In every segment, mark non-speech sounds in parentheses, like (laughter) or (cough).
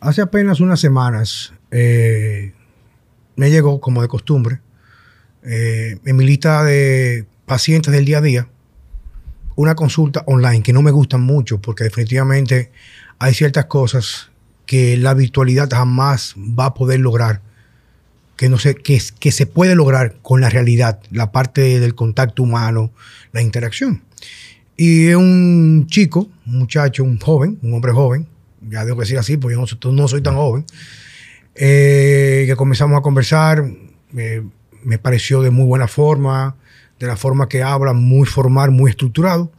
Hace apenas unas semanas eh, me llegó, como de costumbre, eh, en mi lista de pacientes del día a día, una consulta online que no me gustan mucho porque definitivamente hay ciertas cosas que la virtualidad jamás va a poder lograr, que, no sé, que, que se puede lograr con la realidad, la parte del contacto humano, la interacción. Y un chico, un muchacho, un joven, un hombre joven, ya debo decir así, porque yo no, no soy tan joven, eh, que comenzamos a conversar, me pareció de muy buena forma, de la forma que habla, muy formal, muy estructurado,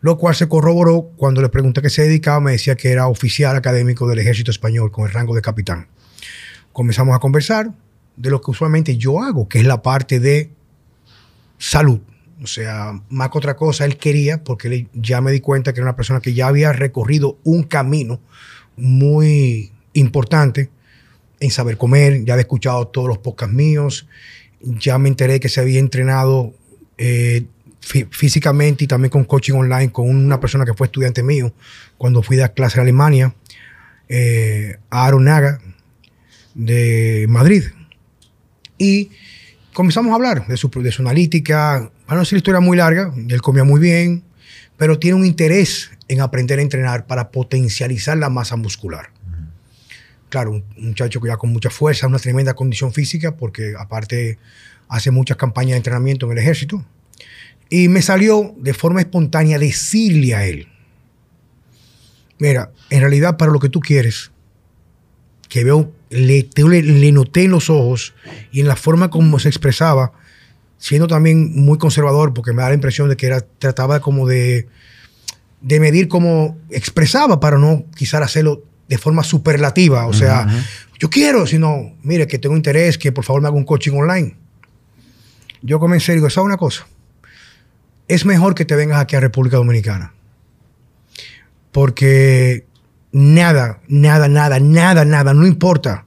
lo cual se corroboró cuando le pregunté a qué se dedicaba, me decía que era oficial académico del ejército español con el rango de capitán. Comenzamos a conversar de lo que usualmente yo hago, que es la parte de salud. O sea, más que otra cosa, él quería, porque ya me di cuenta que era una persona que ya había recorrido un camino muy importante en saber comer, ya había escuchado todos los podcasts míos, ya me enteré que se había entrenado eh, físicamente y también con coaching online con una persona que fue estudiante mío cuando fui a clase en Alemania, eh, Aaron Naga, de Madrid. Y comenzamos a hablar de su, de su analítica. Para no decir historia muy larga, él comía muy bien, pero tiene un interés en aprender a entrenar para potencializar la masa muscular. Claro, un muchacho que ya con mucha fuerza, una tremenda condición física, porque aparte hace muchas campañas de entrenamiento en el ejército. Y me salió de forma espontánea decirle a él, mira, en realidad para lo que tú quieres, que veo, le, noté en los ojos y en la forma como se expresaba, siendo también muy conservador, porque me da la impresión de que era, trataba como de, de medir cómo expresaba para no quizás hacerlo de forma superlativa. O sea, yo quiero, sino, mire, que tengo interés, que por favor me haga un coaching online. Yo comencé y digo, ¿sabes una cosa? es mejor que te vengas aquí a República Dominicana. Porque nada, nada, nada, nada, nada, no importa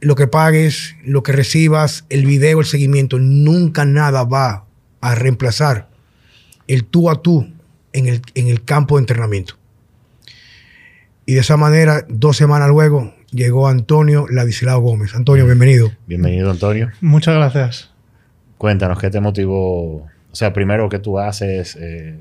lo que pagues, lo que recibas, el video, el seguimiento, nunca nada va a reemplazar el tú a tú en el, en el campo de entrenamiento. Y de esa manera, dos semanas luego, llegó Antonio Ladislao Gómez. Antonio, bienvenido. Bienvenido, Antonio. Muchas gracias. Cuéntanos, ¿qué te motivó o sea, primero que tú haces... Eh,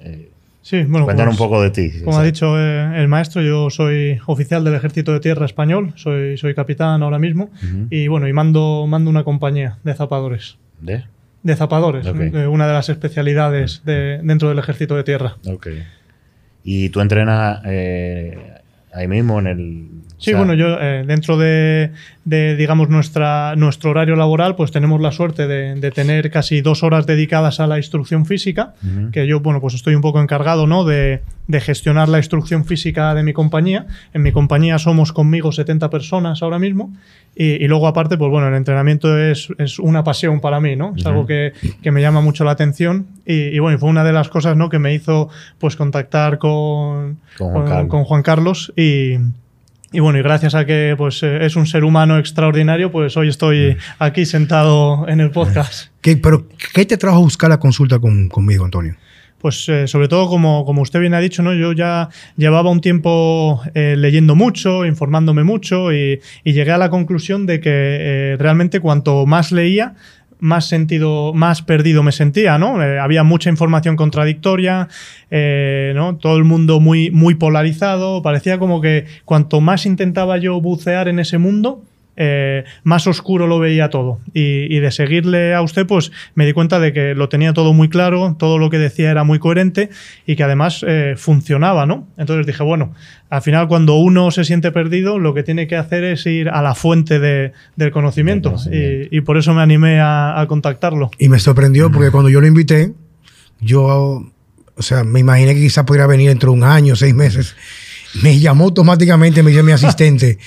eh, sí, bueno, cuéntanos un poco de ti. Como ha dicho eh, el maestro, yo soy oficial del Ejército de Tierra Español, soy, soy capitán ahora mismo y bueno, y mando, mando una compañía de zapadores. ¿De? De zapadores, una de las especialidades de, dentro del Ejército de Tierra. Ok. ¿Y tú entrenas ahí mismo en el Sí, bueno, yo eh, dentro de, digamos, nuestra, nuestro horario laboral, pues tenemos la suerte de, tener casi dos horas dedicadas a la instrucción física, que yo, bueno, pues estoy un poco encargado, ¿no? De, gestionar la instrucción física de mi compañía. En mi compañía somos conmigo 70 personas ahora mismo. Y, luego, aparte, pues bueno, el entrenamiento es, una pasión para mí, ¿no? Es algo que, me llama mucho la atención. Y, bueno, fue una de las cosas, ¿no? Que me hizo, pues, contactar con, con Juan Carlos y y bueno, y gracias a que pues, eh, es un ser humano extraordinario, pues hoy estoy mm. aquí sentado en el podcast. (laughs) ¿Qué, ¿Pero qué te trajo a buscar la consulta conmigo, Antonio? Pues eh, sobre todo, como, como, usted bien ha dicho, ¿no? yo ya llevaba un tiempo eh, leyendo mucho, informándome mucho y, llegué a la conclusión de que realmente cuanto más leía, más sentido, más perdido me sentía, ¿no? Eh, había mucha información contradictoria, eh, ¿no? Todo el mundo muy, muy polarizado. Parecía como que cuanto más intentaba yo bucear en ese mundo, eh, más oscuro lo veía todo. Y, de seguirle a usted, pues me di cuenta de que lo tenía todo muy claro, todo lo que decía era muy coherente y que además eh, funcionaba, ¿no? Entonces dije, bueno, al final cuando uno se siente perdido, lo que tiene que hacer es ir a la fuente del conocimiento. Y, por eso me animé a, a contactarlo. Y me sorprendió porque cuando yo lo invité, yo, o sea, me imaginé que quizás pudiera venir dentro de un año, seis meses me llamó automáticamente, me dice mi asistente,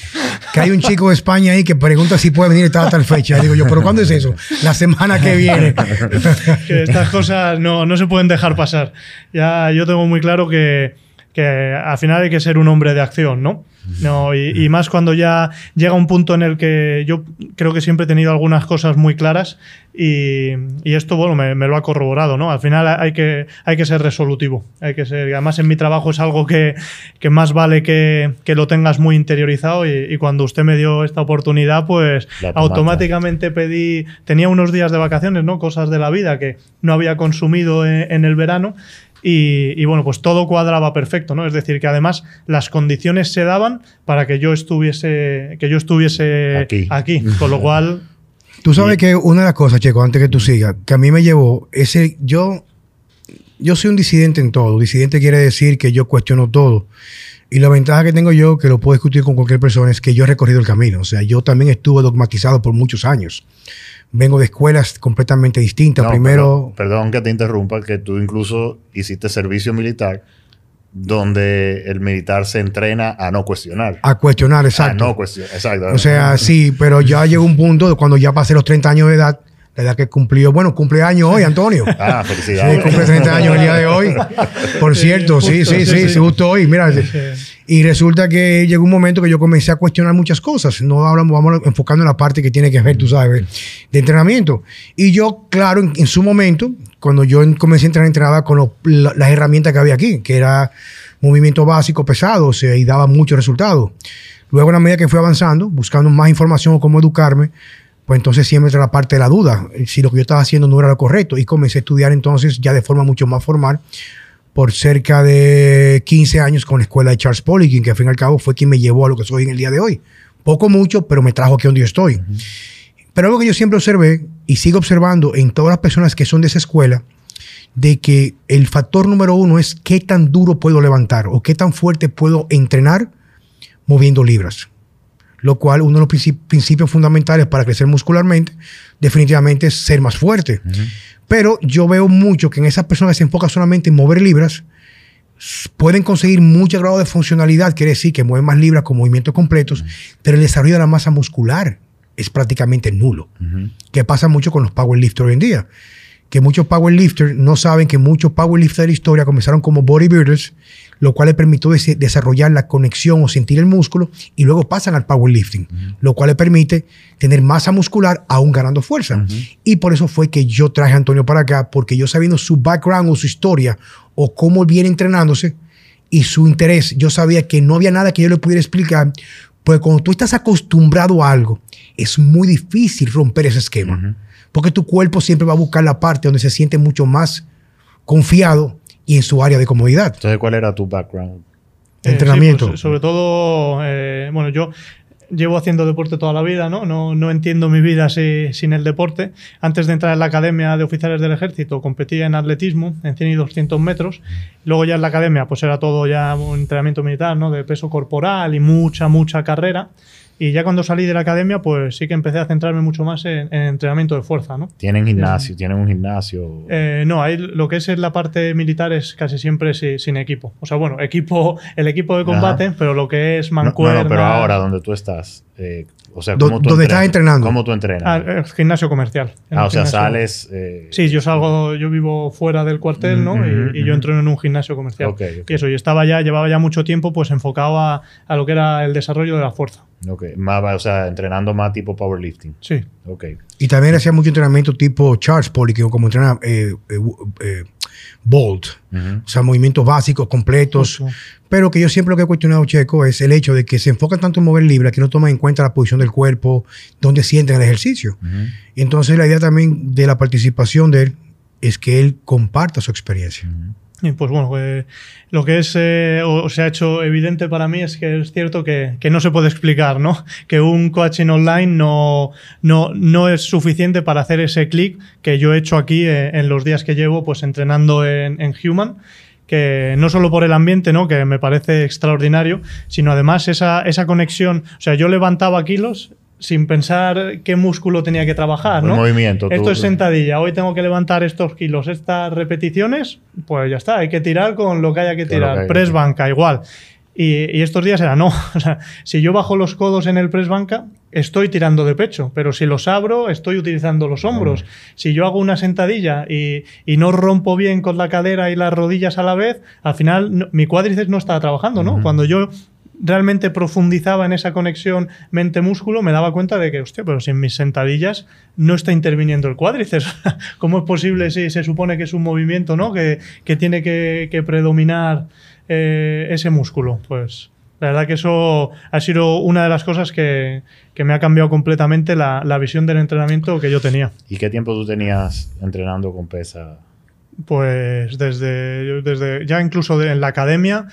que hay un chico de España ahí que pregunta si puede venir a tal fecha. digo yo, ¿pero cuándo es eso? La semana que viene. (laughs) que estas cosas no, no se pueden dejar pasar. Ya yo tengo muy claro que, que al final hay que ser un hombre de acción, ¿no? No, y, y más cuando ya llega un punto en el que yo creo que siempre he tenido algunas cosas muy claras y, y esto, bueno, me, me lo ha corroborado, ¿no? Al final hay que, hay que ser resolutivo. Hay que ser, además en mi trabajo es algo que, que más vale que, que lo tengas muy interiorizado y, y cuando usted me dio esta oportunidad, pues automáticamente pedí, tenía unos días de vacaciones, ¿no? Cosas de la vida que no había consumido en, en el verano. Y, y, bueno, pues todo cuadraba perfecto, ¿no? Es decir, que además las condiciones se daban para que yo estuviese, que yo estuviese Aquí. Con lo cual, Tú sabes que una de las cosas, Checo, antes que tú sigas, que a mí me llevó ese. Yo, yo soy un disidente en todo. Disidente quiere decir que yo cuestiono todo. Y la ventaja que tengo yo, que lo puedo discutir con cualquier persona, es que yo he recorrido el camino. O sea, yo también estuve dogmatizado por muchos años. Vengo de escuelas completamente distintas. No, Primero, Perdón, perdón que te interrumpa, que tú incluso hiciste servicio militar donde el militar se entrena a no cuestionar. a cuestionar, A exacto. no cuestionar. Exacto. O sea, sí, pero ya llegó un punto de cuando ya pasé los 30 años de edad, la edad que cumplió, bueno, cumpleaños hoy, Antonio. Ah, Sí, felicidades. cumple 30 años el día de hoy. Por cierto, sí, justo, sí, sí, sí, sí. sí, justo hoy. Mira, y resulta que llegó un momento que yo comencé a cuestionar muchas cosas. No hablamos, vamos enfocando en la parte que tiene que ver, tú sabes, de entrenamiento. Y yo, claro, en, en su momento, cuando yo en- comencé a entrenar, entrenaba con lo- la- las herramientas que había aquí, que era movimiento básico pesado, o sea, y daba muchos resultados. Luego, a medida que fui avanzando, buscando más información o cómo educarme, pues entonces siempre entra la parte de la duda, si lo que yo estaba haciendo no era lo correcto. Y comencé a estudiar entonces ya de forma mucho más formal por cerca de 15 años con la escuela de Charles Poliquin, que al fin y al cabo fue quien me llevó a lo que soy en el día de hoy. Poco mucho, pero me trajo aquí donde yo estoy. Pero algo que yo siempre observé y sigo observando en todas las personas que son de esa escuela, de que el factor número uno es qué tan duro puedo levantar o qué tan fuerte puedo entrenar moviendo libras. Lo cual, uno de los princi- principios fundamentales para crecer muscularmente, definitivamente es ser más fuerte. Pero yo veo mucho que en esas personas que se enfocan solamente en mover libras, pueden conseguir mucho grado de funcionalidad, quiere decir que mueven más libras con movimientos completos, pero el desarrollo de la masa muscular es prácticamente nulo Ujú. que pasa mucho con los powerlifters hoy en día. Que muchos powerlifters no saben que muchos powerlifters de la historia comenzaron como bodybuilders, lo cual les permitió des- desarrollar la conexión o sentir el músculo y luego pasan al powerlifting, lo cual les permite tener masa muscular aún ganando fuerza. Y por eso fue que yo traje a Antonio para acá, porque yo sabiendo su background o su historia o cómo viene entrenándose y su interés, yo sabía que no había nada que yo le pudiera explicar, pues cuando tú estás acostumbrado a algo, es muy difícil romper ese esquema. Porque tu cuerpo siempre va a buscar la parte donde se siente mucho más confiado y en su área de comodidad. Entonces, ¿cuál era tu background? Eh, Entrenamiento. sí, pues, sobre todo, eh, bueno, yo llevo haciendo deporte toda la vida, ¿no? No, no entiendo mi vida si- sin el deporte. Antes de entrar en la Academia de Oficiales del Ejército, competía en atletismo, en 100 y 200 metros. Luego ya en la Academia, pues era todo ya un entrenamiento militar, ¿no? De peso corporal y mucha, mucha carrera. Y ya cuando salí de la academia, pues sí que empecé a centrarme mucho más en, en entrenamiento de fuerza, ¿no? ¿Tienen gimnasio? ¿Tienen un gimnasio? Eh, no, ahí lo que es en la parte militar es casi siempre si- sin equipo. O sea, bueno, equipo, (laughs) el equipo de combate, Ajá. pero lo que es no, mancuerna... no, pero ahora donde tú estás, eh, o sea, Do- ¿cómo tú donde estás entrenas? entrenando. ¿Cómo tú entrenas? Ah, eh, gimnasio comercial. Ah, o sea, sales... eh, Sí, yo salgo, yo vivo fuera del cuartel, ¿no? Y, y yo entro en un gimnasio comercial. Ok, ok. Y eso, y estaba ya, llevaba ya mucho tiempo pues enfocado a, a lo que era el desarrollo de la fuerza. Ok, más, o sea, entrenando más tipo powerlifting. Sí. Ok. Y también hacía mucho entrenamiento tipo Charles Poliquin, como entrena eh, eh, eh, Bolt. O sea, movimientos básicos, completos. Pero que yo siempre lo que he cuestionado, Checo, es el hecho de que se enfocan tanto en mover libras que no toman en cuenta la posición del cuerpo, donde sienten el ejercicio. Y entonces la idea también de la participación de él es que él comparta su experiencia. Y pues bueno, eh, lo que es eh, o se ha hecho evidente para mí es que es cierto que, que no se puede explicar, ¿no? (laughs) Que un coaching online no, no, no es suficiente para hacer ese clic que yo he hecho aquí eh, en los días que llevo pues entrenando en, en Human que no solo por el ambiente, ¿no? que me parece extraordinario, sino además esa, esa conexión. O sea, yo levantaba kilos sin pensar qué músculo tenía que trabajar, El ¿no? movimiento. tú- Esto es sentadilla, hoy tengo que levantar estos kilos, estas repeticiones, pues ya está, hay que tirar con lo que haya que tirar. que press banca, igual. Y, y estos días era no. (laughs) O sea, si yo bajo los codos en el press banca, estoy tirando de pecho, pero si los abro, estoy utilizando los hombros. Si yo hago una sentadilla y, y no rompo bien con la cadera y las rodillas a la vez, al final no- mi cuádriceps no está trabajando, ¿no? Cuando yo realmente profundizaba en esa conexión mente-músculo, me daba cuenta de que, hostia, pero si en mis sentadillas no está interviniendo el cuádriceps, (laughs) ¿cómo es posible si se supone que es un movimiento ¿no? que, tiene que, predominar eh, ese músculo? Pues la verdad que eso ha sido una de las cosas que, me ha cambiado completamente la, la, visión del entrenamiento que yo tenía. ¿Y qué tiempo tú tenías entrenando con pesa? Pues desde, desde ya incluso en la academia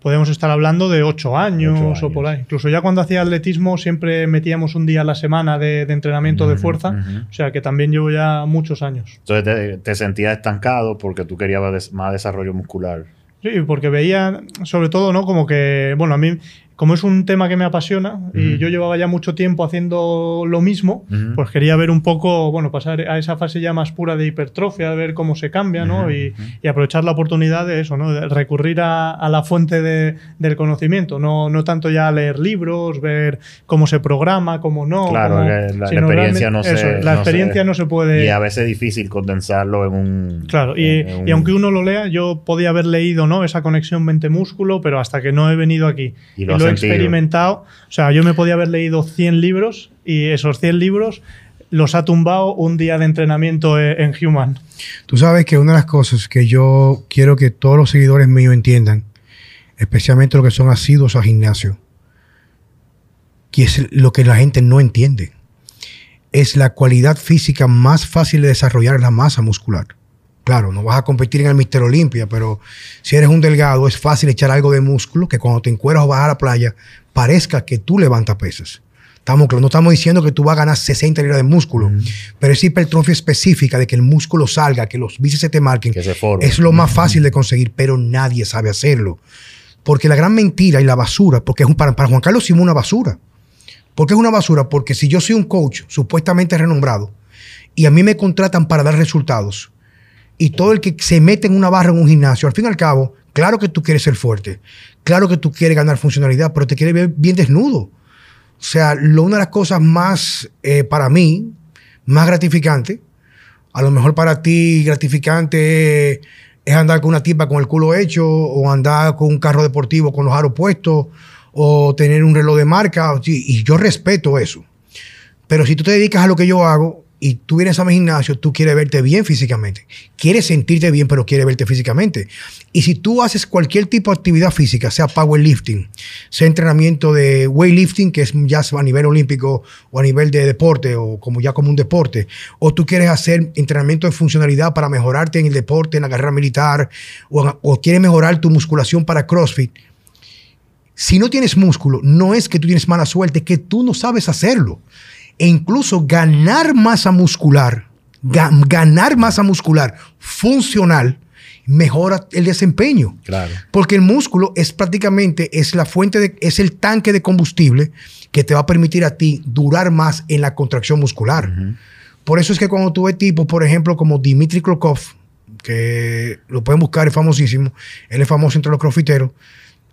podemos estar hablando de ocho años, o por ahí. Incluso ya cuando hacía atletismo siempre metíamos un día a la semana de, entrenamiento de fuerza, o sea que también llevo ya muchos años. Entonces te, te sentías estancado porque tú querías más desarrollo muscular. Sí, porque veía, sobre todo, ¿no? Como que, bueno, a mí como es un tema que me apasiona y yo llevaba ya mucho tiempo haciendo lo mismo, pues quería ver un poco, bueno, pasar a esa fase ya más pura de hipertrofia, de ver cómo se cambia, ¿no? Y, aprovechar la oportunidad de eso, ¿no? De recurrir a, la fuente del conocimiento, no, no tanto ya leer libros, ver cómo se programa, cómo no. Claro, la, experiencia no se... la experiencia no se puede... Y a veces es difícil condensarlo en un... Claro, y, y aunque uno lo lea, yo podía haber leído, ¿no? Esa conexión mente-músculo, pero hasta que no he venido aquí. Y lo he experimentado. O sea, yo me podía haber leído 100 libros y esos 100 libros los ha tumbado un día de entrenamiento e, en Human. Tú sabes que una de las cosas que yo quiero que todos los seguidores míos entiendan, especialmente los que son asiduos al gimnasio, que es lo que la gente no entiende, es la cualidad física más fácil de desarrollar la masa muscular. Claro, no vas a competir en el Mister Olimpia, pero si eres un delgado, es fácil echar algo de músculo que cuando te encueras o vas a la playa, parezca que tú levantas pesas. Estamos, no estamos diciendo que tú vas a ganar 60 libras de músculo, pero es hipertrofia específica de que el músculo salga, que los bíceps se te marquen. es lo más fácil de conseguir, pero nadie sabe hacerlo. Porque la gran mentira y la basura, porque es un, para, para Juan Carlos Simón una basura. ¿Por qué es una basura? Porque si yo soy un coach supuestamente renombrado y a mí me contratan para dar resultados, y todo el que se mete en una barra en un gimnasio, al fin y al cabo, claro que tú quieres ser fuerte, claro que tú quieres ganar funcionalidad, pero te quieres ver bien desnudo. O sea, lo, una de las cosas más, eh, para mí, más gratificante, a lo mejor para ti gratificante es andar con una tipa con el culo hecho, o andar con un carro deportivo con los aros puestos, o tener un reloj de marca, y yo respeto eso. Pero si tú te dedicas a lo que yo hago, y tú vienes a mi gimnasio, tú quieres verte bien físicamente. Quieres sentirte bien, pero quieres verte físicamente. Y si tú haces cualquier tipo de actividad física, sea powerlifting, sea entrenamiento de weightlifting, que es ya a nivel olímpico o a nivel de deporte o como ya como un deporte, o tú quieres hacer entrenamiento de funcionalidad para mejorarte en el deporte, en la carrera militar, o, o quieres mejorar tu musculación para CrossFit, si no tienes músculo, no es que tú tienes mala suerte, que tú no sabes hacerlo e incluso ganar masa muscular, ganar masa muscular funcional, mejora el desempeño. Claro. Porque el músculo es prácticamente, es la fuente, de, es el tanque de combustible que te va a permitir a ti durar más en la contracción muscular. Por eso es que cuando tú ves tipos, por ejemplo, como Dimitri Krokov, que lo pueden buscar, es famosísimo, él es famoso entre los crofiteros,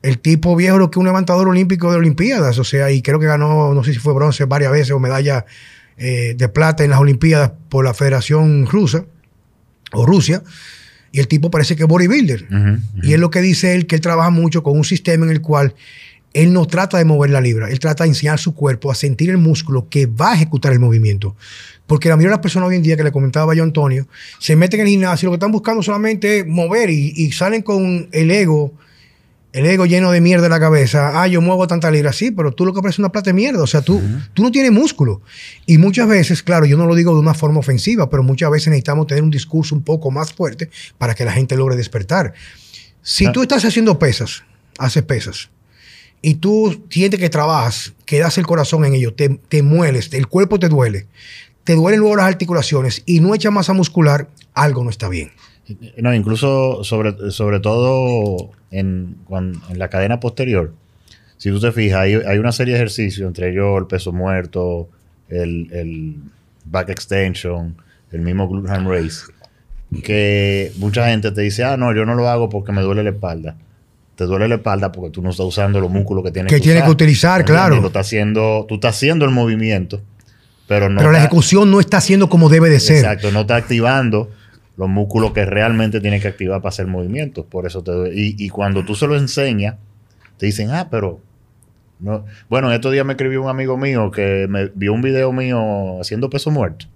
el tipo viejo lo que un levantador olímpico de Olimpiadas, o sea, y creo que ganó, no sé si fue bronce varias veces o medalla eh, de plata en las Olimpiadas por la Federación Rusa o Rusia. Y el tipo parece que es bodybuilder. Y es lo que dice él, que él trabaja mucho con un sistema en el cual él no trata de mover la libra, él trata de enseñar su cuerpo a sentir el músculo que va a ejecutar el movimiento. Porque la mayoría de las personas hoy en día, que le comentaba yo Antonio, se meten en el gimnasio y lo que están buscando solamente es mover y salen con el ego el ego lleno de mierda en la cabeza, ah, yo muevo tanta libra, sí, pero tú lo que parece una plata de mierda, o sea, tú, tú no tienes músculo. Y muchas veces, claro, yo no lo digo de una forma ofensiva, pero muchas veces necesitamos tener un discurso un poco más fuerte para que la gente logre despertar. Si tú estás haciendo pesas, haces pesas, y tú sientes que trabajas, que das el corazón en ello, te, te mueles, el cuerpo te duele, te duelen luego las articulaciones y no echa masa muscular, algo no está bien. No, incluso sobre, sobre todo en, en la cadena posterior. Si tú te fijas, hay, hay, una serie de ejercicios, entre ellos el peso muerto, el, el back extension, el mismo glute race, que mucha gente te dice, ah, no, yo no lo hago porque me duele la espalda. Te duele la espalda porque tú no estás usando los músculos que tienes que, que tienes que utilizar, claro. Lo está haciendo, tú estás haciendo el movimiento, pero no. Pero la ejecución no está haciendo como debe de ser. Exacto, no está activando los músculos que realmente tienes que activar para hacer movimientos. Por eso te y, y cuando tú se lo enseñas, te dicen, ah, pero No. Bueno, en estos días me escribió un amigo mío que me vio un video mío haciendo peso muerto.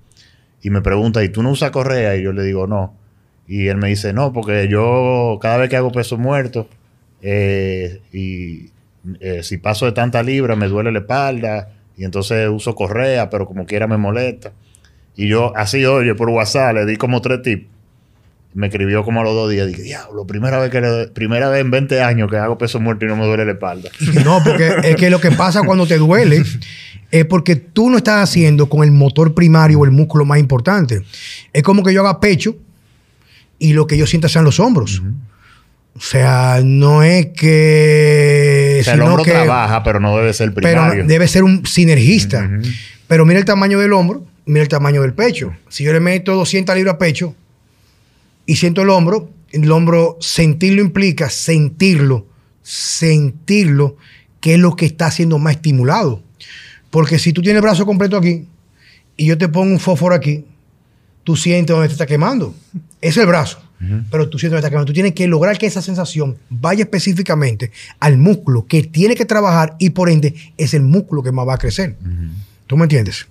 Y me pregunta, ¿y tú no usas correa? Y yo le digo, no. Y él me dice, no, porque yo cada vez que hago peso muerto eh, y eh, si paso de tanta libra me duele la espalda y entonces uso correa, pero como quiera me molesta. Y yo así, oye, por WhatsApp le di como tres tips. Me escribió como a los dos días. Dije, diablo, primera vez, que primera vez en 20 años que hago peso muerto y no me duele la espalda. (laughs) No, porque es que lo que pasa cuando te duele es porque tú no estás haciendo con el motor primario o el músculo más importante. Es como que yo haga pecho y lo que yo sienta sean los hombros. O sea, no es que. O sea, el hombro trabaja, pero no debe ser primario. Pero debe ser un sinergista. Pero mira el tamaño del hombro, mira el tamaño del pecho. Si yo le meto 200 libras a pecho y siento el hombro, el hombro sentirlo implica sentirlo, sentirlo, que es lo que está siendo más estimulado. Porque si tú tienes el brazo completo aquí y yo te pongo un fósforo aquí, tú sientes donde te está quemando. Es el brazo pero tú sientes que tú tienes que lograr que esa sensación vaya específicamente al músculo que tiene que trabajar y por ende es el músculo que más va a crecer. ¿Tú me entiendes?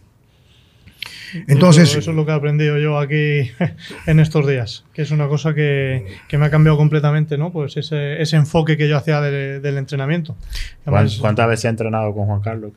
Entonces, eso, es lo que he aprendido yo aquí (laughs) en estos días, que es una cosa que, me ha cambiado completamente, ¿no? Pues ese, enfoque que yo hacía del entrenamiento. ¿Cuántas veces ha entrenado con Juan Carlos?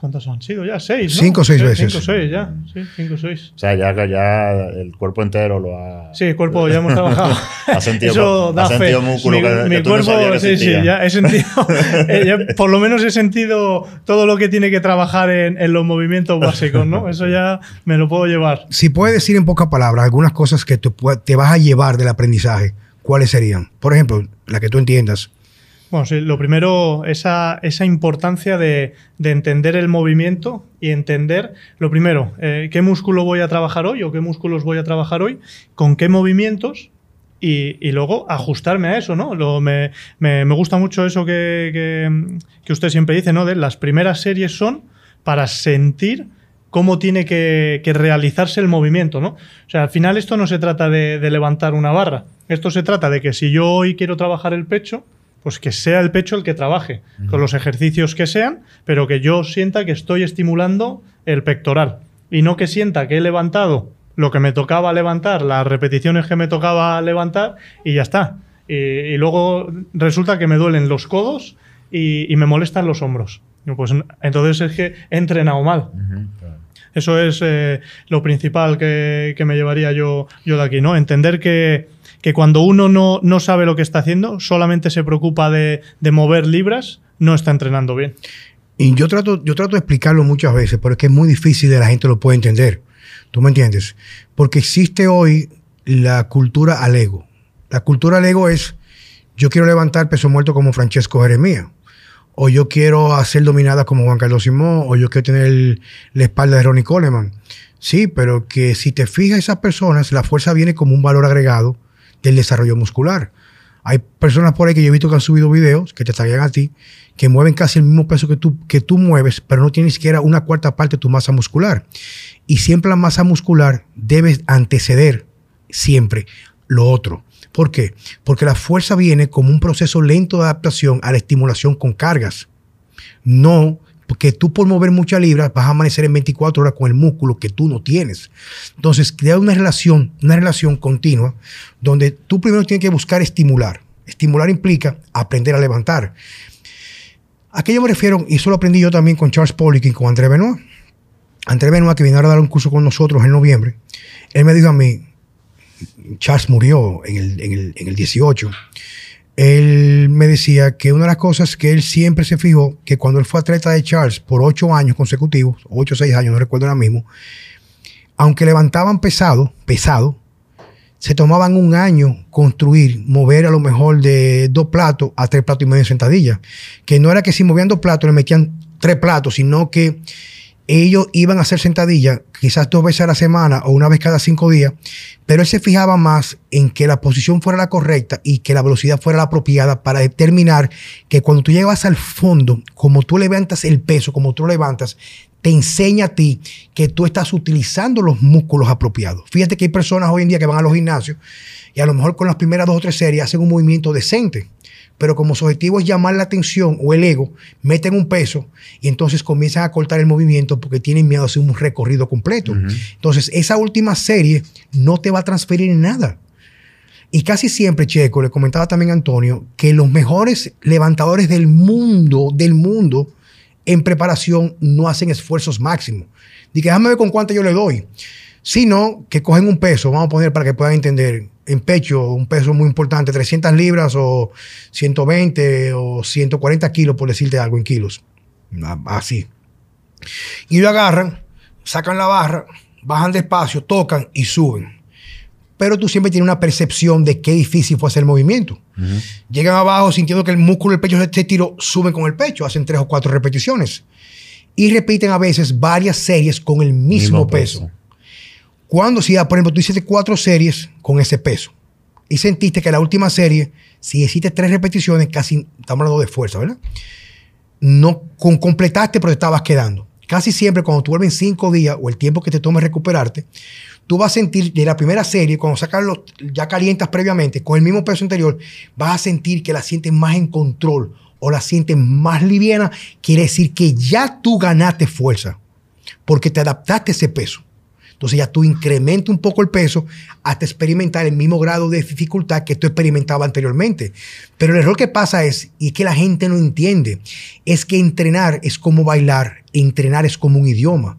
¿Cuántas han sido? Ya seis. ¿no? Cinco o seis veces. Cinco o seis, ya. Sí, cinco o seis. O sea, ya, ya el cuerpo entero lo ha. Sí, el cuerpo ya hemos trabajado. (laughs) ha sentido, Eso da ha sentido músculo mi, mi cuerpo, sí, sí, ya he sentido. (laughs) Eh, por lo menos he sentido todo lo que tiene que trabajar en, en, los movimientos básicos, ¿no? Eso ya me lo puedo llevar. Si puedes decir en pocas palabras algunas cosas que te, te vas a llevar del aprendizaje, ¿cuáles serían? Por ejemplo, la que tú entiendas. Bueno, sí, lo primero, esa, esa importancia de, entender el movimiento y entender, lo primero, eh, qué músculo voy a trabajar hoy o qué músculos voy a trabajar hoy, con qué movimientos y, luego ajustarme a eso, ¿no? Lo, me, gusta mucho eso que, usted siempre dice, ¿no? De las primeras series son para sentir cómo tiene que, realizarse el movimiento, ¿no? O sea, al final esto no se trata de, de levantar una barra, esto se trata de que si yo hoy quiero trabajar el pecho, pues que sea el pecho el que trabaje, con los ejercicios que sean, pero que yo sienta que estoy estimulando el pectoral y no que sienta que he levantado lo que me tocaba levantar, las repeticiones que me tocaba levantar y ya está. Y, luego resulta que me duelen los codos y, me molestan los hombros. Pues entonces es que he entrenado mal. Eso es eh, lo principal que, que, me llevaría yo, yo de aquí, ¿no? Entender que, que cuando uno no, no sabe lo que está haciendo, solamente se preocupa de, mover libras, no está entrenando bien. Y yo trato, yo trato de explicarlo muchas veces, pero es que es muy difícil de la gente lo puede entender. ¿Tú me entiendes? Porque existe hoy la cultura al ego. La cultura al ego es, yo quiero levantar peso muerto como Francesco Jeremía, o yo quiero hacer dominada como Juan Carlos Simón, o yo quiero tener la espalda de Ronnie Coleman. Sí, pero que si te fijas esas personas, la fuerza viene como un valor agregado del desarrollo muscular. Hay personas por ahí que yo he visto que han subido videos que te traían a ti, que mueven casi el mismo peso que tú, que tú mueves, pero no tienen siquiera una cuarta parte de tu masa muscular. Y siempre la masa muscular debe anteceder siempre lo otro. ¿Por qué? Porque la fuerza viene como un proceso lento de adaptación a la estimulación con cargas. No porque tú por mover muchas libras vas a amanecer en 24 horas con el músculo que tú no tienes. Entonces, crea una relación, una relación continua donde tú primero tienes que buscar estimular. Estimular implica aprender a levantar. ¿A qué yo me refiero? Y eso lo aprendí yo también con Charles Polick y con André Benoit. André Benoit, que vino a dar un curso con nosotros en noviembre, él me dijo a mí, Charles murió en el, en el, en el 18 él me decía que una de las cosas que él siempre se fijó, que cuando él fue atleta de Charles por ocho años consecutivos, ocho o seis años, no recuerdo ahora mismo, aunque levantaban pesado, pesado, se tomaban un año construir, mover a lo mejor de dos platos a tres platos y medio de sentadilla. Que no era que si movían dos platos le metían tres platos, sino que ellos iban a hacer sentadillas quizás dos veces a la semana o una vez cada cinco días, pero él se fijaba más en que la posición fuera la correcta y que la velocidad fuera la apropiada para determinar que cuando tú llegas al fondo, como tú levantas el peso, como tú levantas, te enseña a ti que tú estás utilizando los músculos apropiados. Fíjate que hay personas hoy en día que van a los gimnasios y a lo mejor con las primeras dos o tres series hacen un movimiento decente pero como su objetivo es llamar la atención o el ego, meten un peso y entonces comienzan a cortar el movimiento porque tienen miedo a hacer un recorrido completo. Entonces, esa última serie no te va a transferir nada. Y casi siempre, Checo, le comentaba también a Antonio, que los mejores levantadores del mundo, del mundo, en preparación no hacen esfuerzos máximos. Dije, déjame ver con cuánto yo le doy. Sino que cogen un peso, vamos a poner para que puedan entender, en pecho, un peso muy importante, 300 libras o 120 o 140 kilos, por decirte algo, en kilos. Así. Y lo agarran, sacan la barra, bajan despacio, tocan y suben pero tú siempre tienes una percepción de qué difícil fue hacer el movimiento. Llegan abajo sintiendo que el músculo del pecho se tiró, suben con el pecho, hacen tres o cuatro repeticiones. Y repiten a veces varias series con el mismo, peso. Cuando si, por ejemplo, tú hiciste cuatro series con ese peso y sentiste que la última serie, si hiciste tres repeticiones, casi estamos hablando de fuerza, ¿verdad? No con, completaste, pero te estabas quedando. Casi siempre cuando tú vuelves cinco días o el tiempo que te tome recuperarte, tú vas a sentir de la primera serie, cuando sacas los, ya calientas previamente, con el mismo peso anterior, vas a sentir que la sientes más en control o la sientes más liviana. Quiere decir que ya tú ganaste fuerza porque te adaptaste a ese peso. Entonces ya tú incrementas un poco el peso hasta experimentar el mismo grado de dificultad que tú experimentabas anteriormente. Pero el error que pasa es, y es que la gente no entiende, es que entrenar es como bailar, entrenar es como un idioma.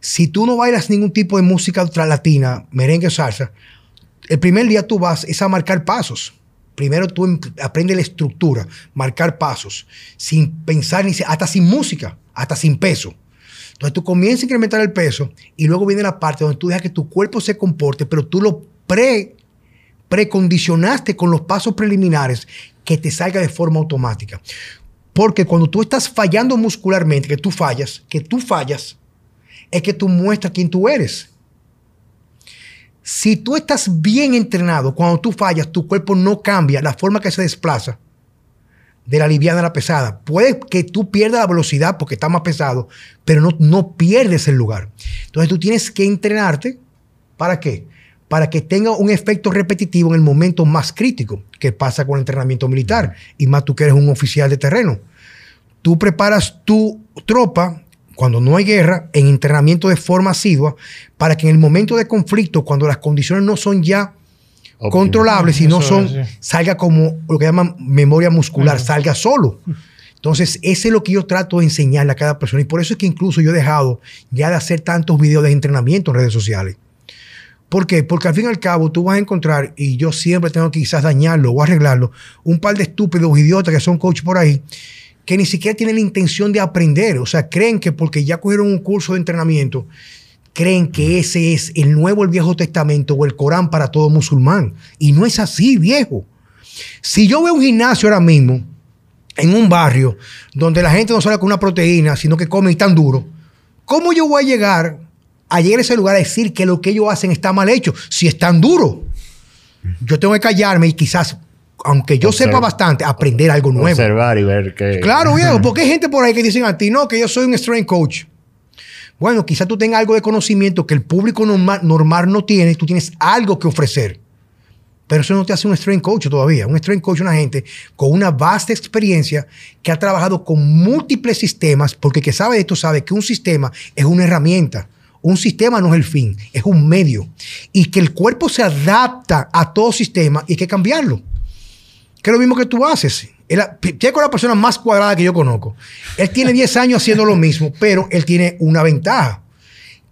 Si tú no bailas ningún tipo de música latina, merengue o salsa, el primer día tú vas es a marcar pasos. Primero tú em, aprendes la estructura, marcar pasos, sin pensar ni hasta sin música, hasta sin peso. Entonces tú comienzas a incrementar el peso y luego viene la parte donde tú dejas que tu cuerpo se comporte, pero tú lo pre precondicionaste con los pasos preliminares que te salga de forma automática. Porque cuando tú estás fallando muscularmente, que tú fallas, que tú fallas, es que tú muestras quién tú eres. Si tú estás bien entrenado, cuando tú fallas, tu cuerpo no cambia la forma que se desplaza de la liviana a la pesada. Puede que tú pierdas la velocidad porque está más pesado, pero no, no pierdes el lugar. Entonces tú tienes que entrenarte. ¿Para qué? Para que tenga un efecto repetitivo en el momento más crítico, que pasa con el entrenamiento militar. Y más tú que eres un oficial de terreno. Tú preparas tu tropa cuando no hay guerra, en entrenamiento de forma asidua, para que en el momento de conflicto, cuando las condiciones no son ya controlables, si no son, salga como lo que llaman memoria muscular, salga solo. Entonces, ese es lo que yo trato de enseñarle a cada persona. Y por eso es que incluso yo he dejado ya de hacer tantos videos de entrenamiento en redes sociales. ¿Por qué? Porque al fin y al cabo tú vas a encontrar, y yo siempre tengo que quizás dañarlo o arreglarlo, un par de estúpidos idiotas que son coach por ahí, que ni siquiera tienen la intención de aprender. O sea, creen que porque ya cogieron un curso de entrenamiento, creen que ese es el nuevo, el Viejo Testamento o el Corán para todo musulmán. Y no es así, viejo. Si yo veo un gimnasio ahora mismo, en un barrio, donde la gente no sale con una proteína, sino que come tan duro, ¿cómo yo voy a llegar a llegar a ese lugar a decir que lo que ellos hacen está mal hecho? Si es tan duro. Yo tengo que callarme y quizás aunque yo sepa bastante, aprender algo nuevo. Observar y ver que... Claro, viejo, (laughs) porque hay gente por ahí que dicen a ti, no, que yo soy un strength coach. Bueno, quizás tú tengas algo de conocimiento que el público normal, no tiene, tú tienes algo que ofrecer. Pero eso no te hace un strength coach todavía. Un strength coach es una gente con una vasta experiencia que ha trabajado con múltiples sistemas, porque que sabe de esto sabe que un sistema es una herramienta. Un sistema no es el fin, es un medio. Y que el cuerpo se adapta a todo sistema y hay que cambiarlo. Que es lo mismo que tú haces. Checo es la persona más cuadrada que yo conozco. Él tiene 10 años haciendo lo mismo, pero él tiene una ventaja.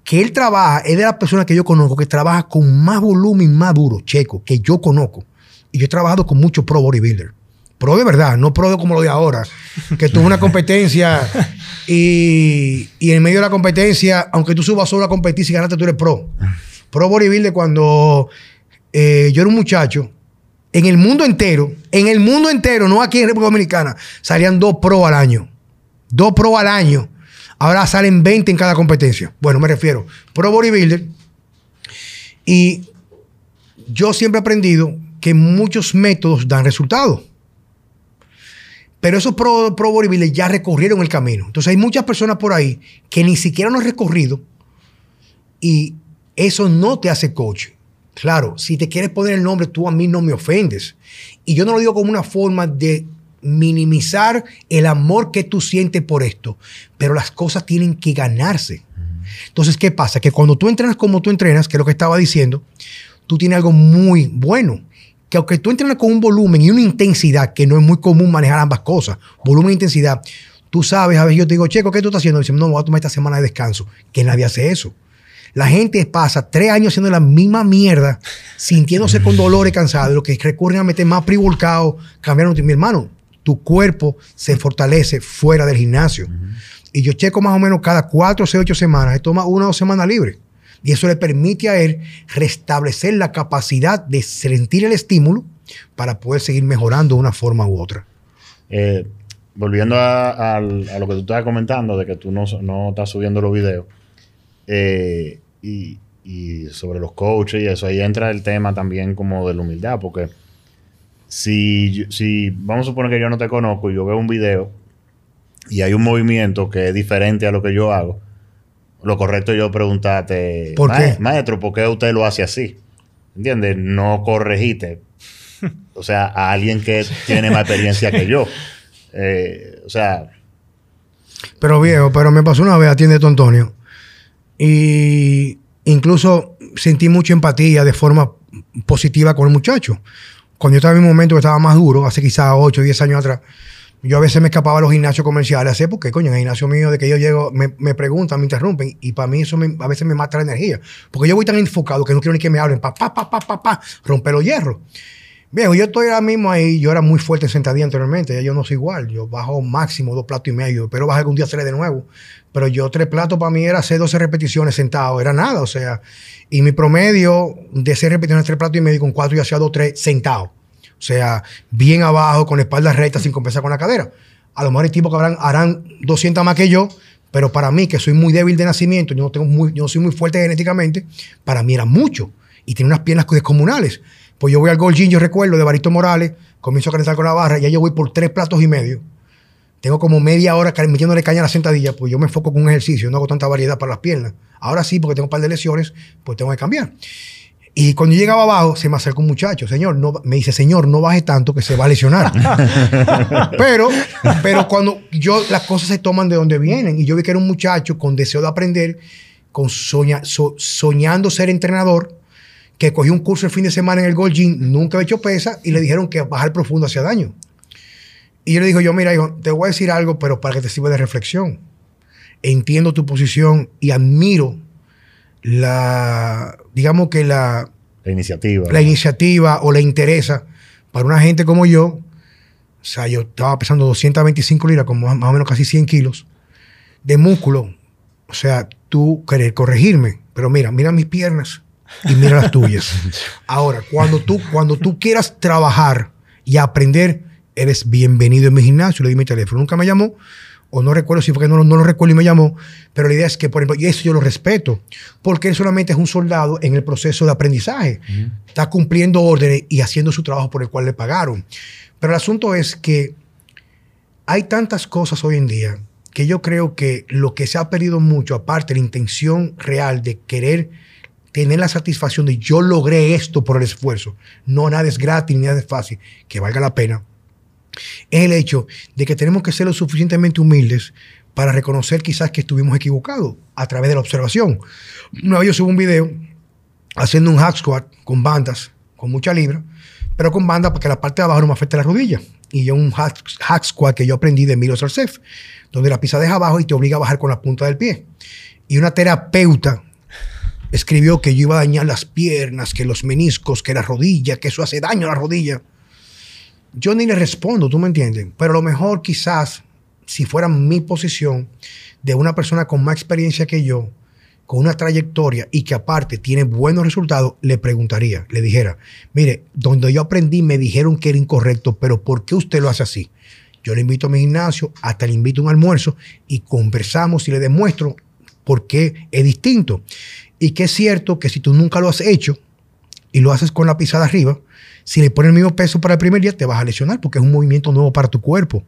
Que él trabaja, es de las personas que yo conozco que trabaja con más volumen, más duro, Checo, que yo conozco. Y yo he trabajado con muchos pro bodybuilder. Pro de verdad, no pro como lo de ahora. Que tuvo una competencia y, en medio de la competencia, aunque tú subas solo a competir, y ganaste, tú eres pro. Pro bodybuilder cuando eh, yo era un muchacho en el mundo entero, en el mundo entero, no aquí en República Dominicana, salían dos pro al año. Dos pro al año. Ahora salen 20 en cada competencia. Bueno, me refiero, pro bodybuilder. Y yo siempre he aprendido que muchos métodos dan resultados. Pero esos pro, pro bodybuilders ya recorrieron el camino. Entonces hay muchas personas por ahí que ni siquiera han recorrido y eso no te hace coach. Claro, si te quieres poner el nombre, tú a mí no me ofendes. Y yo no lo digo como una forma de minimizar el amor que tú sientes por esto, pero las cosas tienen que ganarse. Entonces, ¿qué pasa? Que cuando tú entrenas como tú entrenas, que es lo que estaba diciendo, tú tienes algo muy bueno. Que aunque tú entrenas con un volumen y una intensidad, que no es muy común manejar ambas cosas, volumen e intensidad, tú sabes, a veces yo te digo, Checo, ¿qué tú estás haciendo? Y no, voy a tomar esta semana de descanso. Que nadie hace eso. La gente pasa tres años haciendo la misma mierda, sintiéndose con dolor y cansado, lo que recurren a meter más privolcado, cambiar Mi hermano, tu cuerpo se fortalece fuera del gimnasio. Y yo checo más o menos cada cuatro, seis, ocho semanas. Él toma una o dos semanas libre. Y eso le permite a él restablecer la capacidad de sentir el estímulo para poder seguir mejorando de una forma u otra. Eh, volviendo a, lo que tú estabas comentando, de que tú no, no estás subiendo los videos, eh, y, sobre los coaches y eso, ahí entra el tema también como de la humildad, porque si, si vamos a suponer que yo no te conozco y yo veo un video y hay un movimiento que es diferente a lo que yo hago, lo correcto es yo preguntarte, ¿Por qué? maestro, ¿por qué usted lo hace así? ¿Entiendes? No corregiste. o sea, a alguien que (laughs) tiene más experiencia que yo. (laughs) Eh, o sea. Pero viejo, pero me pasó una vez, atiende tu Antonio. Y incluso sentí mucha empatía de forma positiva con el muchacho. Cuando yo estaba en un momento que estaba más duro, hace quizás 8 o 10 años atrás, yo a veces me escapaba a los gimnasios comerciales, ¿sé por qué? Coño, en el gimnasio mío, de que yo llego, me, me preguntan, me interrumpen, y para mí eso a veces me mata la energía. Porque yo voy tan enfocado que no quiero ni que me hablen, pa, pa, pa, pa, pa, pa, romper los hierros. Viejo, yo estoy ahora mismo ahí, yo era muy fuerte en sentadilla anteriormente, ya yo no soy igual, yo bajo máximo dos platos y medio, pero bajar algún día tres de nuevo. Pero yo tres platos para mí era hacer 12 repeticiones sentado, era nada, o sea, y mi promedio de hacer repeticiones tres platos y medio con cuatro y hacía dos, tres sentado. O sea, bien abajo, con espalda recta, sin compensar con la cadera. A lo mejor hay tipos que habrán, harán 200 más que yo, pero para mí, que soy muy débil de nacimiento, yo no, tengo muy, yo soy muy fuerte genéticamente, para mí era mucho. Y tiene unas piernas descomunales. Pues yo voy al Gold yo recuerdo, de Barito Morales, comienzo a calentar con la barra, y ya yo voy por tres platos y medio. Tengo como media hora metiéndole caña a la sentadilla, pues yo me enfoco con un ejercicio, no hago tanta variedad para las piernas. Ahora sí, porque tengo un par de lesiones, pues tengo que cambiar. Y cuando yo llegaba abajo, se me acercó un muchacho, señor, no, me dice, señor, no baje tanto que se va a lesionar. (laughs) pero, pero cuando yo, las cosas se toman de donde vienen. Y yo vi que era un muchacho con deseo de aprender, con soñando ser entrenador, que cogió un curso el fin de semana en el Gold Gym, nunca había hecho pesa y le dijeron que bajar profundo hacía daño. Y yo le digo, yo, mira, hijo, te voy a decir algo, pero para que te sirva de reflexión. Entiendo tu posición y admiro la, digamos que la... La iniciativa. La iniciativa o la interesa para una gente como yo. O sea, yo estaba pesando 225 libras, como más o menos casi 100 kilos de músculo. O sea, tú querer corregirme. Pero mira, mira mis piernas y mira las tuyas. Ahora, cuando tú, cuando tú quieras trabajar y aprender, eres bienvenido en mi gimnasio. Le di mi teléfono. Nunca me llamó o no recuerdo si fue que no, no, lo recuerdo y me llamó, pero la idea es que, por ejemplo, y eso yo lo respeto, porque él solamente es un soldado en el proceso de aprendizaje. Está cumpliendo órdenes y haciendo su trabajo por el cual le pagaron. Pero el asunto es que hay tantas cosas hoy en día que yo creo que lo que se ha perdido mucho, aparte de la intención real de querer tener la satisfacción de yo logré esto por el esfuerzo, no nada es gratis ni nada es fácil, que valga la pena es el hecho de que tenemos que ser lo suficientemente humildes para reconocer quizás que estuvimos equivocados a través de la observación. Una vez yo subo un video haciendo un hack squat con bandas, con mucha libra, pero con bandas porque la parte de abajo no me afecta la rodilla. Y yo un hack, squat que yo aprendí de Milo Sarcef, donde la pisa deja abajo y te obliga a bajar con la punta del pie. Y una terapeuta escribió que yo iba a dañar las piernas, que los meniscos, que la rodilla, que eso hace daño a la rodilla yo ni le respondo, tú me entiendes. Pero a lo mejor quizás, si fuera mi posición de una persona con más experiencia que yo, con una trayectoria y que aparte tiene buenos resultados, le preguntaría, le dijera, mire, donde yo aprendí me dijeron que era incorrecto, pero ¿por qué usted lo hace así? Yo le invito a mi gimnasio, hasta le invito a un almuerzo y conversamos y le demuestro por qué es distinto. Y que es cierto que si tú nunca lo has hecho y lo haces con la pisada arriba, si le pones el mismo peso para el primer día, te vas a lesionar porque es un movimiento nuevo para tu cuerpo.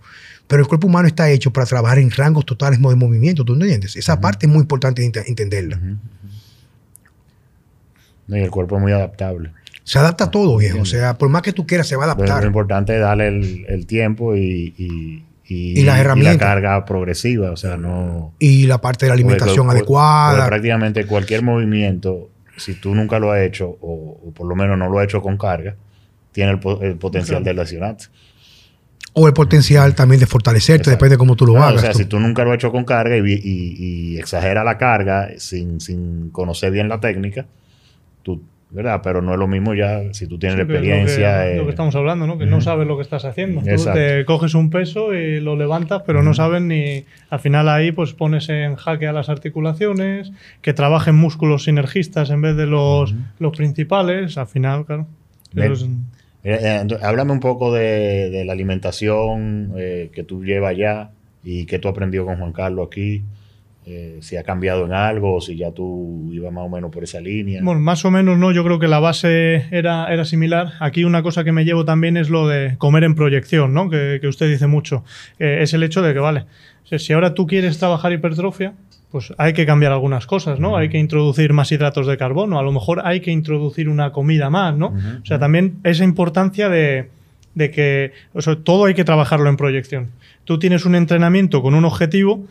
Pero el cuerpo humano está hecho para trabajar en rangos totales de movimiento, ¿tú entiendes? Esa parte es muy importante entenderla. y el cuerpo es muy adaptable. Se adapta a todo, viejo. O sea, por más que tú quieras, se va a Pero lo adaptar. importante es darle el, el tiempo y, y, Y las herramientas. la carga progresiva. O sea, no. Y la parte de la alimentación Porque- adecuada. porque prácticamente cualquier movimiento, si tú nunca lo has hecho, o, o por lo menos no lo has hecho con carga, tiene el, po- el potencial de lesionarte. o el potencial también de fortalecerte, Exacto. depende de cómo tú lo hagas. o sea, tú. si tú nunca lo has hecho con carga y, y, y exagera la carga sin, sin conocer bien la técnica, tú, ¿verdad? Pero no es lo mismo ya si tú tienes Sí, experiencia. Lo que, lo que estamos hablando, ¿no? Que no sabes lo que estás haciendo. Tú te coges un peso y lo levantas, pero no sabes ni. Al final ahí, pues pones en jaque a las articulaciones, que trabajen músculos sinergistas en vez de los, los principales. Al final, claro. Es- Eh, eh, entonces, háblame un poco de, de la alimentación eh, que tú llevas ya y que tú has aprendido con Juan Carlos aquí. Eh, si ha cambiado en algo o si ya tú ibas más o menos por esa línea. Bueno, más o menos no, yo creo que la base era, era similar. Aquí una cosa que me llevo también es lo de comer en proyección, ¿no? Que, que usted dice mucho. Eh, es el hecho de que, vale, si ahora tú quieres trabajar hipertrofia, pues hay que cambiar algunas cosas, ¿no? Hay que introducir más hidratos de carbono, a lo mejor hay que introducir una comida más, ¿no? O sea, también esa importancia de, de que o sea, todo hay que trabajarlo en proyección. Tú tienes un entrenamiento con un objetivo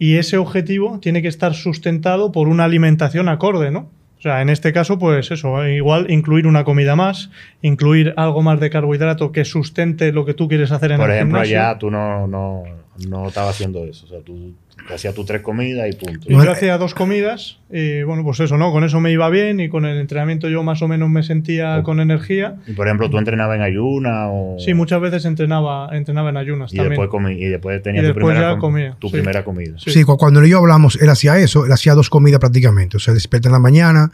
y ese objetivo tiene que estar sustentado por una alimentación acorde, ¿no? O sea, en este caso, pues eso, igual incluir una comida más, incluir algo más de carbohidrato que sustente lo que tú quieres hacer en por el ejemplo, gimnasio. allá tú no, no, no estabas haciendo eso. O sea, tú te hacías tus tres comidas y punto. Yo hacía dos comidas y bueno, pues eso, ¿no? Con eso me iba bien y con el entrenamiento yo más o menos me sentía Ok. con energía. Y por ejemplo, tú entrenabas en ayuna o. Sí, muchas veces entrenaba, entrenaba en ayunas y también. después, comi- y después tenías Y tu, después primera, com- comía, tu sí. primera comida. Sí. Sí, cu- cuando yo hablamos, él hacía eso, él hacía dos comidas prácticamente. O sea, despierta en la mañana,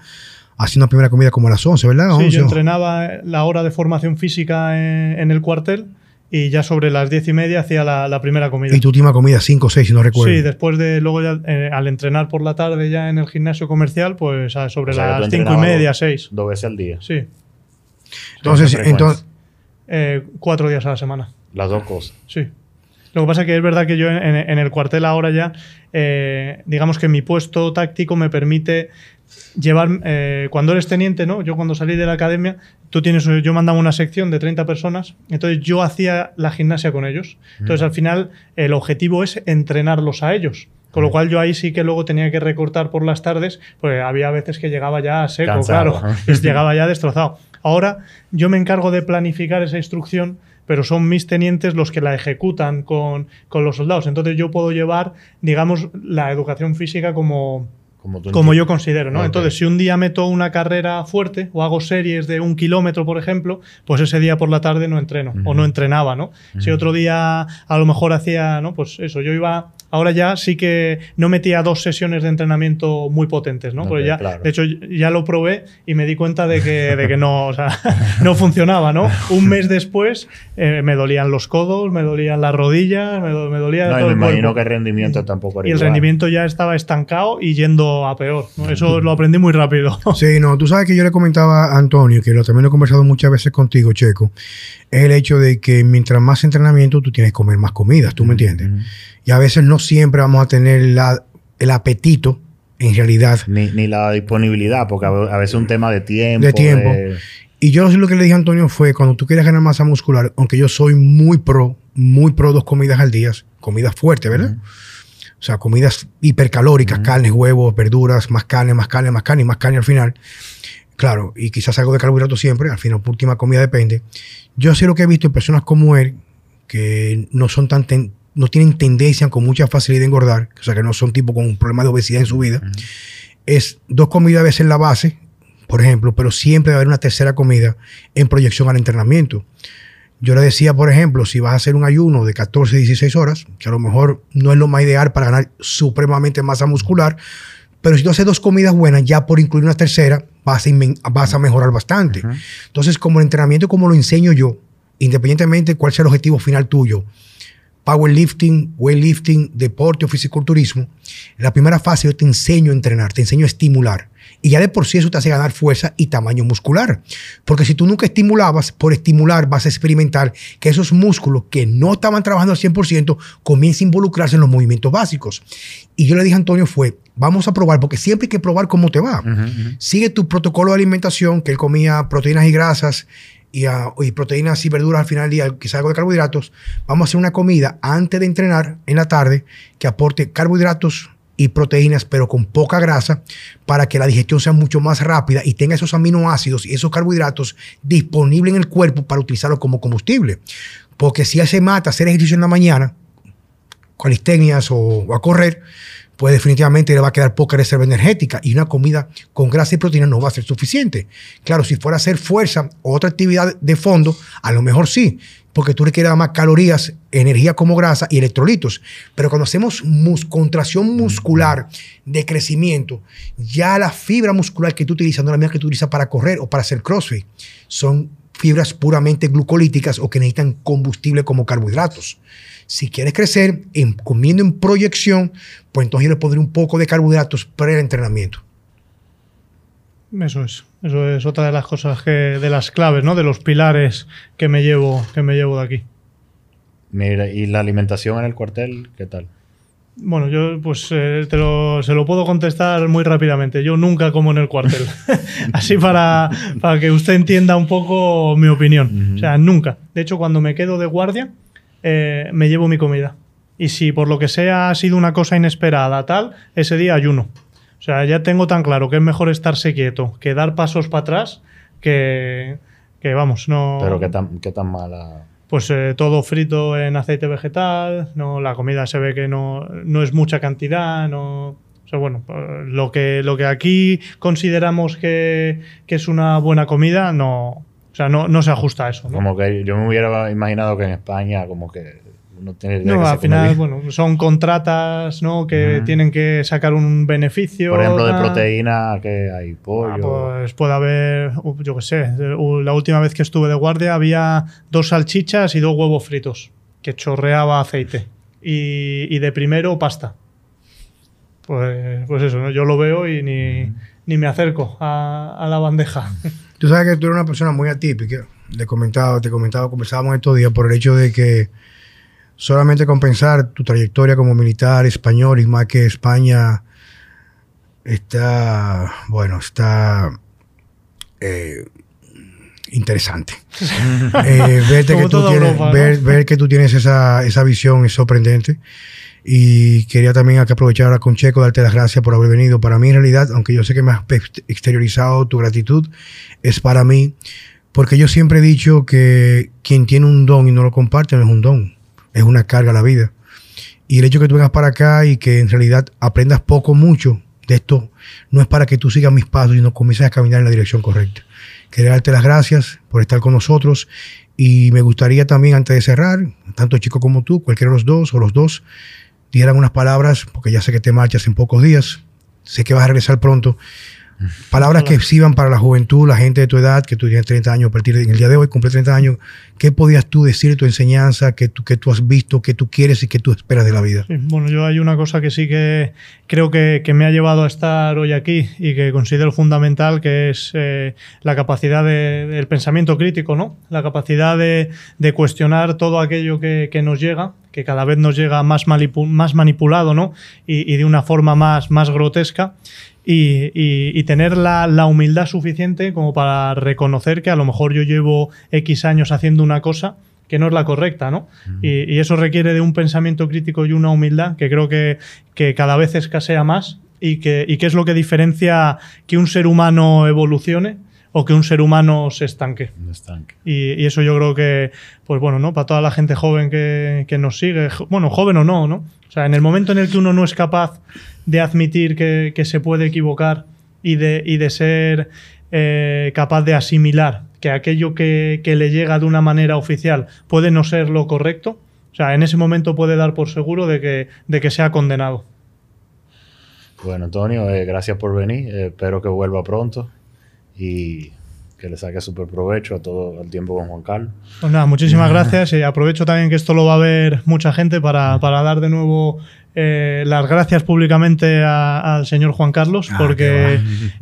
hacía una primera comida como a las 11, ¿verdad? Sí, 11, yo o- entrenaba la hora de formación física en, en el cuartel y ya sobre las diez y media hacía la, la primera comida. Y tu última comida 5 o 6, si no recuerdo. Sí, después de luego ya, eh, al entrenar por la tarde ya en el gimnasio comercial, pues a- sobre O sea, las cinco y media, dos- seis. Dos veces al día. Sí, entonces, ¿Con qué entonces, eh, cuatro días a la semana. Las dos cosas. Sí. Lo que pasa es que es verdad que yo en, en- en el cuartel ahora ya, eh, digamos que mi puesto táctico me permite llevar, eh, cuando eres teniente, ¿no? Yo cuando salí de la academia, tú tienes, yo mandaba una sección de 30 personas, entonces yo hacía la gimnasia con ellos. Entonces al final el objetivo es entrenarlos a ellos. Con lo cual yo ahí sí que luego tenía que recortar por las tardes, pues había veces que llegaba ya seco, Cansado, claro, (laughs) llegaba ya destrozado. Ahora yo me encargo de planificar esa instrucción, pero son mis tenientes los que la ejecutan con, con los soldados. Entonces yo puedo llevar, digamos, la educación física como, Como, tú como yo considero, ¿no? Entonces, si un día meto una carrera fuerte o hago series de un kilómetro, por ejemplo, pues ese día por la tarde no entreno o no entrenaba, ¿no? Si otro día a lo mejor hacía, ¿no? Pues eso, yo iba... Ahora ya sí que no metía dos sesiones de entrenamiento muy potentes, ¿no? Porque ya, claro. de hecho, ya lo probé y me di cuenta de que, de que no, o sea, (laughs) no funcionaba, ¿no? Un mes después eh, me dolían los codos, me dolían las rodillas, me, do- me dolía No, y todo me el imagino cuerpo. que el rendimiento tampoco era Y el igual. rendimiento ya estaba estancado y yendo a peor. ¿no? Eso lo aprendí muy rápido. Sí, no, tú sabes que yo le comentaba a Antonio, que lo, también lo he conversado muchas veces contigo, Checo, es el hecho de que mientras más entrenamiento tú tienes que comer más comidas, ¿tú me entiendes? Y a veces no siempre vamos a tener la- el apetito, en realidad. Ni, ni la disponibilidad, porque a ve- a veces es un tema de tiempo. De tiempo. de- Y yo lo que le dije a Antonio fue, cuando tú quieres ganar masa muscular, aunque yo soy muy pro, muy pro dos comidas al día, comidas fuertes, ¿verdad? O sea, comidas hipercalóricas, carnes, huevos, verduras, más carne, más carne, más carne y más carne al final. Claro, y quizás algo de carbohidrato siempre, al final, última comida depende. Yo sé lo que he visto en personas como él, que no son tan ten- no tienen tendencia con mucha facilidad de engordar, o sea, que no son tipo con un problema de obesidad en su vida, es dos comidas a veces en la base, por ejemplo, pero siempre va a haber una tercera comida en proyección al entrenamiento. Yo le decía, por ejemplo, si vas a hacer un ayuno de 14, 16 horas, que a lo mejor no es lo más ideal para ganar supremamente masa muscular, pero si tú haces dos comidas buenas, ya por incluir una tercera, vas a, inmen- vas a mejorar bastante. Entonces, como el entrenamiento, como lo enseño yo, independientemente de cuál sea el objetivo final tuyo, powerlifting, weightlifting, deporte o fisiculturismo, en la primera fase yo te enseño a entrenar, te enseño a estimular. Y ya de por sí eso te hace ganar fuerza y tamaño muscular. Porque si tú nunca estimulabas, por estimular vas a experimentar que esos músculos que no estaban trabajando al 100% comiencen a involucrarse en los movimientos básicos. Y yo le dije a Antonio fue, vamos a probar, porque siempre hay que probar cómo te va. Sigue tu protocolo de alimentación, que él comía proteínas y grasas y, proteínas y verduras al final del día, quizás algo de carbohidratos. Vamos a hacer una comida antes de entrenar en la tarde que aporte carbohidratos y proteínas, pero con poca grasa, para que la digestión sea mucho más rápida y tenga esos aminoácidos y esos carbohidratos disponibles en el cuerpo para utilizarlos como combustible. Porque si se mata hacer ejercicio en la mañana, calistenias o, o a correr, pues definitivamente le va a quedar poca reserva energética y una comida con grasa y proteína no va a ser suficiente. Claro, si fuera a hacer fuerza o otra actividad de fondo, a lo mejor sí, porque tú requieres más calorías, energía como grasa y electrolitos. Pero cuando hacemos contracción muscular de crecimiento, ya la fibra muscular que tú utilizas no la misma que tú utilizas para correr o para hacer crossfit. Son fibras puramente glucolíticas o que necesitan combustible como carbohidratos. Si quieres crecer en, comiendo en proyección, pues entonces yo le pondré un poco de carbohidratos para el entrenamiento. Eso es. Eso es otra de las cosas que, de las claves, ¿no? De los pilares que me llevo, que me llevo de aquí. Mira, ¿y la alimentación en el cuartel qué tal? Bueno, yo pues eh, te lo, se lo puedo contestar muy rápidamente. Yo nunca como en el cuartel. (laughs) Así para, para, que usted entienda un poco mi opinión. O sea, nunca. De hecho, cuando me quedo de guardia, eh, me llevo mi comida. Y si por lo que sea ha sido una cosa inesperada, tal, ese día ayuno. O sea, ya tengo tan claro que es mejor estarse quieto que dar pasos para atrás que, que, vamos, no... Pero qué tan, qué tan mala... Pues eh, todo frito en aceite vegetal, no, la comida se ve que no, no es mucha cantidad, no... O sea, bueno, lo que, lo que aquí consideramos que, que es una buena comida, no, o sea, no, no se ajusta a eso. ¿no? Como que yo me hubiera imaginado que en España como que no tiene No, que al final, bueno, son contratas, ¿no? Que tienen que sacar un beneficio. Por ejemplo, de proteína, que hay pollo. Ah, pues puede haber, yo qué sé, la última vez que estuve de guardia había dos salchichas y dos huevos fritos, que chorreaba aceite. Y, y de primero pasta. Pues, pues eso, ¿no? yo lo veo y ni, ni me acerco a, a la bandeja. (laughs) Tú sabes que tú eres una persona muy atípica. Le he comentado, te he comentado, conversábamos estos días por el hecho de que solamente compensar tu trayectoria como militar español y más que España está, bueno, está eh, interesante. (laughs) Eh, verte que ver, ver que tú tienes esa, esa visión es sorprendente. Y quería también aquí aprovechar ahora con Checo, darte las gracias por haber venido. Para mí, en realidad, aunque yo sé que me has ex- exteriorizado tu gratitud, es para mí, porque yo siempre he dicho que quien tiene un don y no lo comparte no es un don, es una carga a la vida. Y el hecho que tú vengas para acá y que en realidad aprendas poco mucho de esto, no es para que tú sigas mis pasos y no comiences a caminar en la dirección correcta. Quería darte las gracias por estar con nosotros y me gustaría también, antes de cerrar, tanto Chico como tú, cualquiera de los dos o los dos, dieran unas palabras, porque ya sé que te marchas en pocos días, sé que vas a regresar pronto. Palabras que sirvan para la juventud, la gente de tu edad, que tú tienes 30 años, a partir de en el día de hoy, cumple 30 años. ¿Qué podías tú decir de tu enseñanza, que tú, que tú has visto, que tú quieres y que tú esperas de la vida? Sí, bueno, yo hay una cosa que sí que creo que, que me ha llevado a estar hoy aquí y que considero fundamental, que es eh, la capacidad de- del pensamiento crítico, ¿no? La capacidad de, de cuestionar todo aquello que, que nos llega, que cada vez nos llega más, manipu- más manipulado, ¿no? Y, y de una forma más, más grotesca. Y, y- y tener la, la humildad suficiente como para reconocer que a lo mejor yo llevo X años haciendo una cosa que no es la correcta, ¿no? Y, y eso requiere de un pensamiento crítico y una humildad que creo que, que cada vez escasea más y que, y que es lo que diferencia que un ser humano evolucione o que un ser humano se estanque. Estanque. Y, y eso yo creo que, pues bueno, ¿no? Para toda la gente joven que, que nos sigue, bueno, joven o no, ¿no? O sea, en el momento en el que uno no es capaz de admitir que, que se puede equivocar y de, y de ser eh, capaz de asimilar que aquello que, que le llega de una manera oficial puede no ser lo correcto, o sea, en ese momento puede dar por seguro de que, de que sea condenado. Bueno, Antonio, eh, gracias por venir. Eh, espero que vuelva pronto. Y que le saque súper provecho a todo el tiempo con Juan Carlos. Pues nada, muchísimas gracias y aprovecho también que esto lo va a ver mucha gente para, para dar de nuevo eh, las gracias públicamente a- al señor Juan Carlos Ah, porque,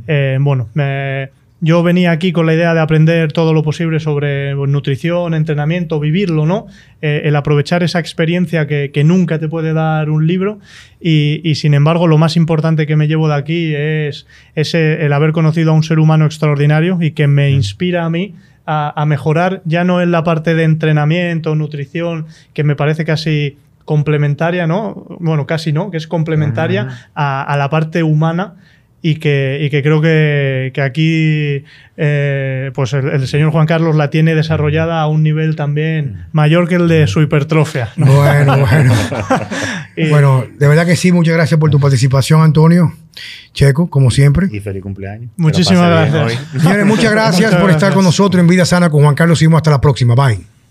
eh, bueno, me- yo venía aquí con la idea de aprender todo lo posible sobre pues, nutrición, entrenamiento, vivirlo, ¿no? Eh, el aprovechar esa experiencia que, que nunca te puede dar un libro y, y, sin embargo lo más importante que me llevo de aquí es ese, el haber conocido a un ser humano extraordinario y que me inspira a mí a, a mejorar ya no en la parte de entrenamiento, nutrición, que me parece casi complementaria, ¿no? Bueno, casi no, que es complementaria a, a la parte humana y que, y que creo que, que aquí eh, pues el, el señor Juan Carlos la tiene desarrollada a un nivel también mayor que el de su hipertrofia. ¿no? Bueno, bueno. (laughs) Y- bueno, de verdad que sí, muchas gracias por tu participación, Antonio. Checo, como siempre. Y feliz cumpleaños. Muchísimas gracias. Señores, muchas gracias Muchas por estar gracias. con nosotros en Vida Sana con Juan Carlos. Seguimos hasta la próxima. Bye.